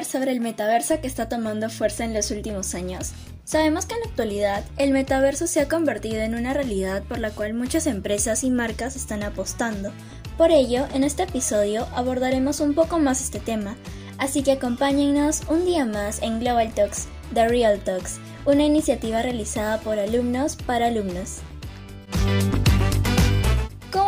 sobre el metaverso que está tomando fuerza en los últimos años. Sabemos que en la actualidad el metaverso se ha convertido en una realidad por la cual muchas empresas y marcas están apostando. Por ello, en este episodio abordaremos un poco más este tema, así que acompáñennos un día más en Global Talks, The Real Talks, una iniciativa realizada por alumnos para alumnos.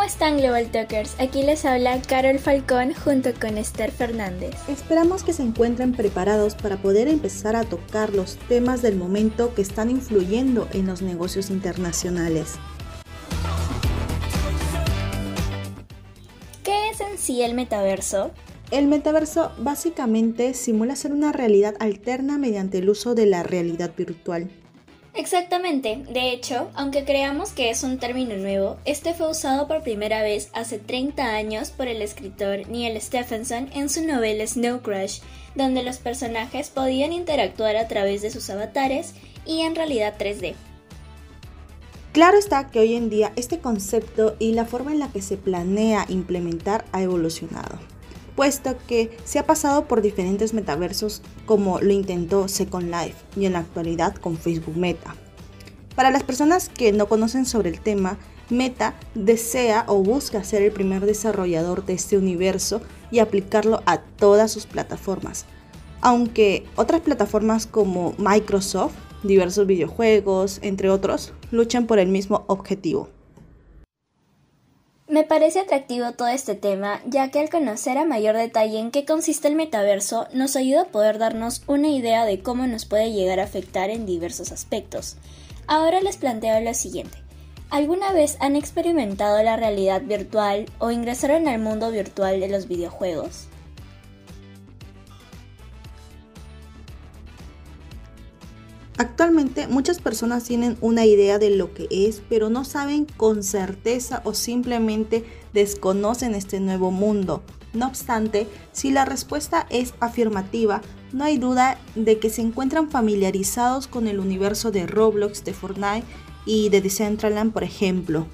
¿Cómo están Global Talkers? Aquí les habla Carol Falcón junto con Esther Fernández. Esperamos que se encuentren preparados para poder empezar a tocar los temas del momento que están influyendo en los negocios internacionales. ¿Qué es en sí el metaverso? El metaverso básicamente simula ser una realidad alterna mediante el uso de la realidad virtual. Exactamente. De hecho, aunque creamos que es un término nuevo, este fue usado por primera vez hace 30 años por el escritor Neil Stephenson en su novela Snow Crash, donde los personajes podían interactuar a través de sus avatares y en realidad 3D. Claro está que hoy en día este concepto y la forma en la que se planea implementar ha evolucionado, puesto que se ha pasado por diferentes metaversos como lo intentó Second Life y en la actualidad con Facebook Meta. Para las personas que no conocen sobre el tema, Meta desea o busca ser el primer desarrollador de este universo y aplicarlo a todas sus plataformas. Aunque otras plataformas como Microsoft diversos videojuegos, entre otros, luchan por el mismo objetivo. Me parece atractivo todo este tema, ya que al conocer a mayor detalle en qué consiste el metaverso, nos ayuda a poder darnos una idea de cómo nos puede llegar a afectar en diversos aspectos. Ahora les planteo lo siguiente. ¿Alguna vez han experimentado la realidad virtual o ingresaron al mundo virtual de los videojuegos? Actualmente muchas personas tienen una idea de lo que es, pero no saben con certeza o simplemente desconocen este nuevo mundo. No obstante, si la respuesta es afirmativa, no hay duda de que se encuentran familiarizados con el universo de Roblox, de Fortnite y de Decentraland, por ejemplo.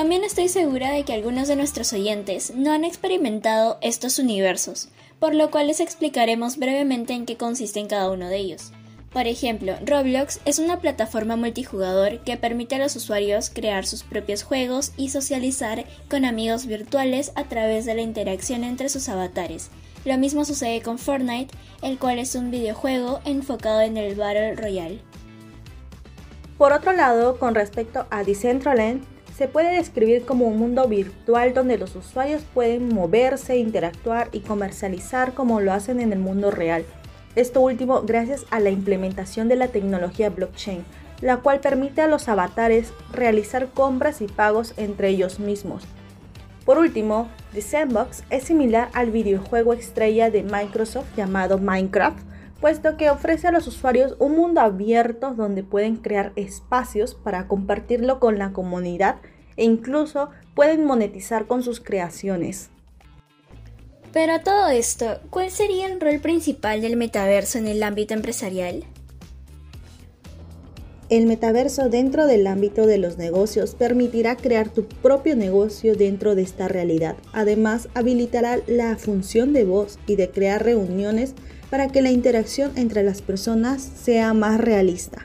También estoy segura de que algunos de nuestros oyentes no han experimentado estos universos por lo cual les explicaremos brevemente en qué consisten cada uno de ellos. Por ejemplo, Roblox es una plataforma multijugador que permite a los usuarios crear sus propios juegos y socializar con amigos virtuales a través de la interacción entre sus avatares. Lo mismo sucede con Fortnite, el cual es un videojuego enfocado en el Battle Royale. Por otro lado, con respecto a Decentraland, se puede describir como un mundo virtual donde los usuarios pueden moverse, interactuar y comercializar como lo hacen en el mundo real. Esto último gracias a la implementación de la tecnología blockchain, la cual permite a los avatares realizar compras y pagos entre ellos mismos. Por último, The Sandbox es similar al videojuego estrella de Microsoft llamado Minecraft, puesto que ofrece a los usuarios un mundo abierto donde pueden crear espacios para compartirlo con la comunidad e incluso pueden monetizar con sus creaciones. Pero a todo esto, ¿cuál sería el rol principal del metaverso en el ámbito empresarial? El metaverso dentro del ámbito de los negocios permitirá crear tu propio negocio dentro de esta realidad. Además, habilitará la función de voz y de crear reuniones para que la interacción entre las personas sea más realista.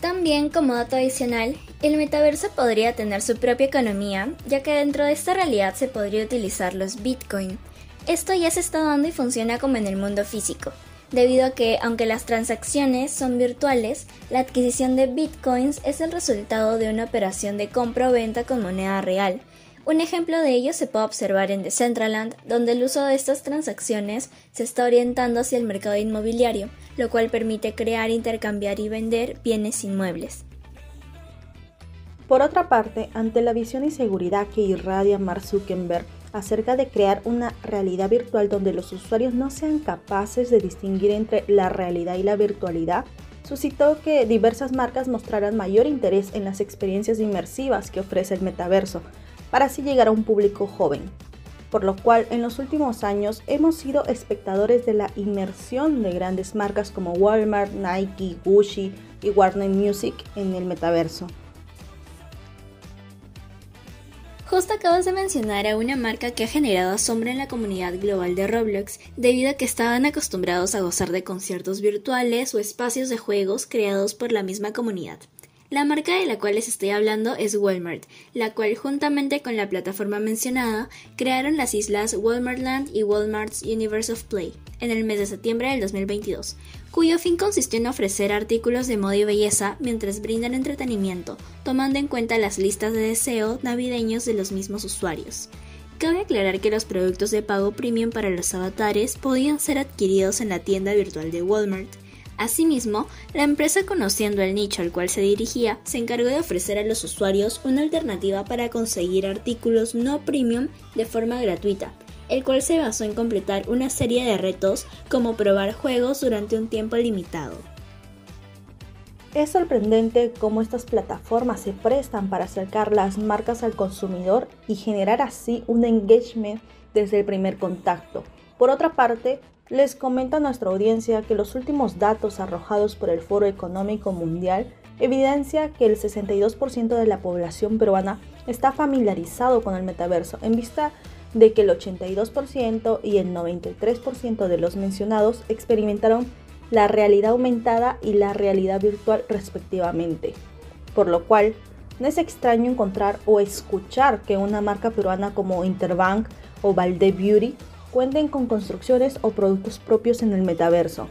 También como dato adicional, el metaverso podría tener su propia economía, ya que dentro de esta realidad se podría utilizar los Bitcoin. Esto ya se está dando y funciona como en el mundo físico, debido a que, aunque las transacciones son virtuales, la adquisición de Bitcoins es el resultado de una operación de compra o venta con moneda real, un ejemplo de ello se puede observar en Decentraland, donde el uso de estas transacciones se está orientando hacia el mercado inmobiliario, lo cual permite crear, intercambiar y vender bienes inmuebles. Por otra parte, ante la visión y seguridad que irradia Mark Zuckerberg acerca de crear una realidad virtual donde los usuarios no sean capaces de distinguir entre la realidad y la virtualidad, suscitó que diversas marcas mostraran mayor interés en las experiencias inmersivas que ofrece el metaverso, para así llegar a un público joven. Por lo cual en los últimos años hemos sido espectadores de la inmersión de grandes marcas como Walmart, Nike, Gucci y Warner Music en el metaverso. Justo acabas de mencionar a una marca que ha generado asombro en la comunidad global de Roblox, debido a que estaban acostumbrados a gozar de conciertos virtuales o espacios de juegos creados por la misma comunidad. La marca de la cual les estoy hablando es Walmart, la cual juntamente con la plataforma mencionada crearon las islas Walmartland y Walmart's Universe of Play en el mes de septiembre del 2022, cuyo fin consistió en ofrecer artículos de moda y belleza mientras brindan entretenimiento, tomando en cuenta las listas de deseo navideños de los mismos usuarios. Cabe aclarar que los productos de pago premium para los avatares podían ser adquiridos en la tienda virtual de Walmart, Asimismo, la empresa conociendo el nicho al cual se dirigía, se encargó de ofrecer a los usuarios una alternativa para conseguir artículos no premium de forma gratuita, el cual se basó en completar una serie de retos como probar juegos durante un tiempo limitado. Es sorprendente cómo estas plataformas se prestan para acercar las marcas al consumidor y generar así un engagement desde el primer contacto. Por otra parte, les comento a nuestra audiencia que los últimos datos arrojados por el Foro Económico Mundial evidencia que el 62% de la población peruana está familiarizado con el metaverso, en vista de que el 82% y el 93% de los mencionados experimentaron la realidad aumentada y la realidad virtual respectivamente. Por lo cual, no es extraño encontrar o escuchar que una marca peruana como Interbank o Valde Beauty cuenten con construcciones o productos propios en el metaverso.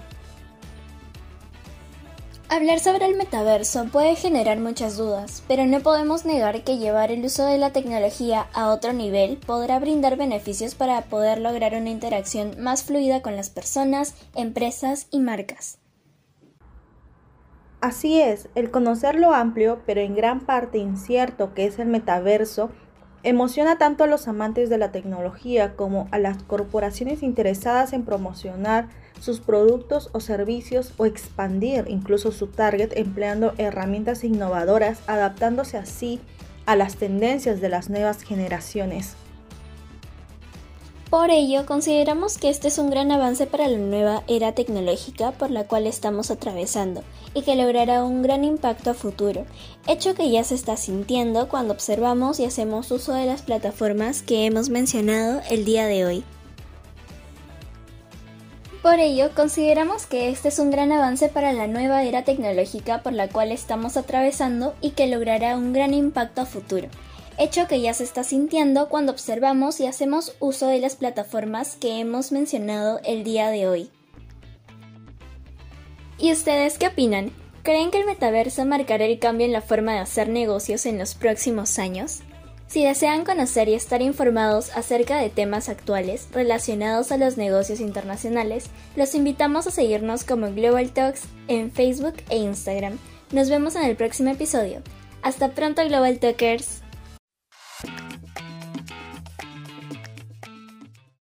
Hablar sobre el metaverso puede generar muchas dudas, pero no podemos negar que llevar el uso de la tecnología a otro nivel podrá brindar beneficios para poder lograr una interacción más fluida con las personas, empresas y marcas. Así es, el conocer lo amplio, pero en gran parte incierto que es el metaverso, Emociona tanto a los amantes de la tecnología como a las corporaciones interesadas en promocionar sus productos o servicios o expandir incluso su target empleando herramientas innovadoras, adaptándose así a las tendencias de las nuevas generaciones. Por ello, consideramos que este es un gran avance para la nueva era tecnológica por la cual estamos atravesando y que logrará un gran impacto a futuro, hecho que ya se está sintiendo cuando observamos y hacemos uso de las plataformas que hemos mencionado el día de hoy. Por ello, consideramos que este es un gran avance para la nueva era tecnológica por la cual estamos atravesando y que logrará un gran impacto a futuro hecho que ya se está sintiendo cuando observamos y hacemos uso de las plataformas que hemos mencionado el día de hoy. ¿Y ustedes qué opinan? ¿Creen que el metaverso marcará el cambio en la forma de hacer negocios en los próximos años? Si desean conocer y estar informados acerca de temas actuales relacionados a los negocios internacionales, los invitamos a seguirnos como Global Talks en Facebook e Instagram. Nos vemos en el próximo episodio. Hasta pronto Global Talkers.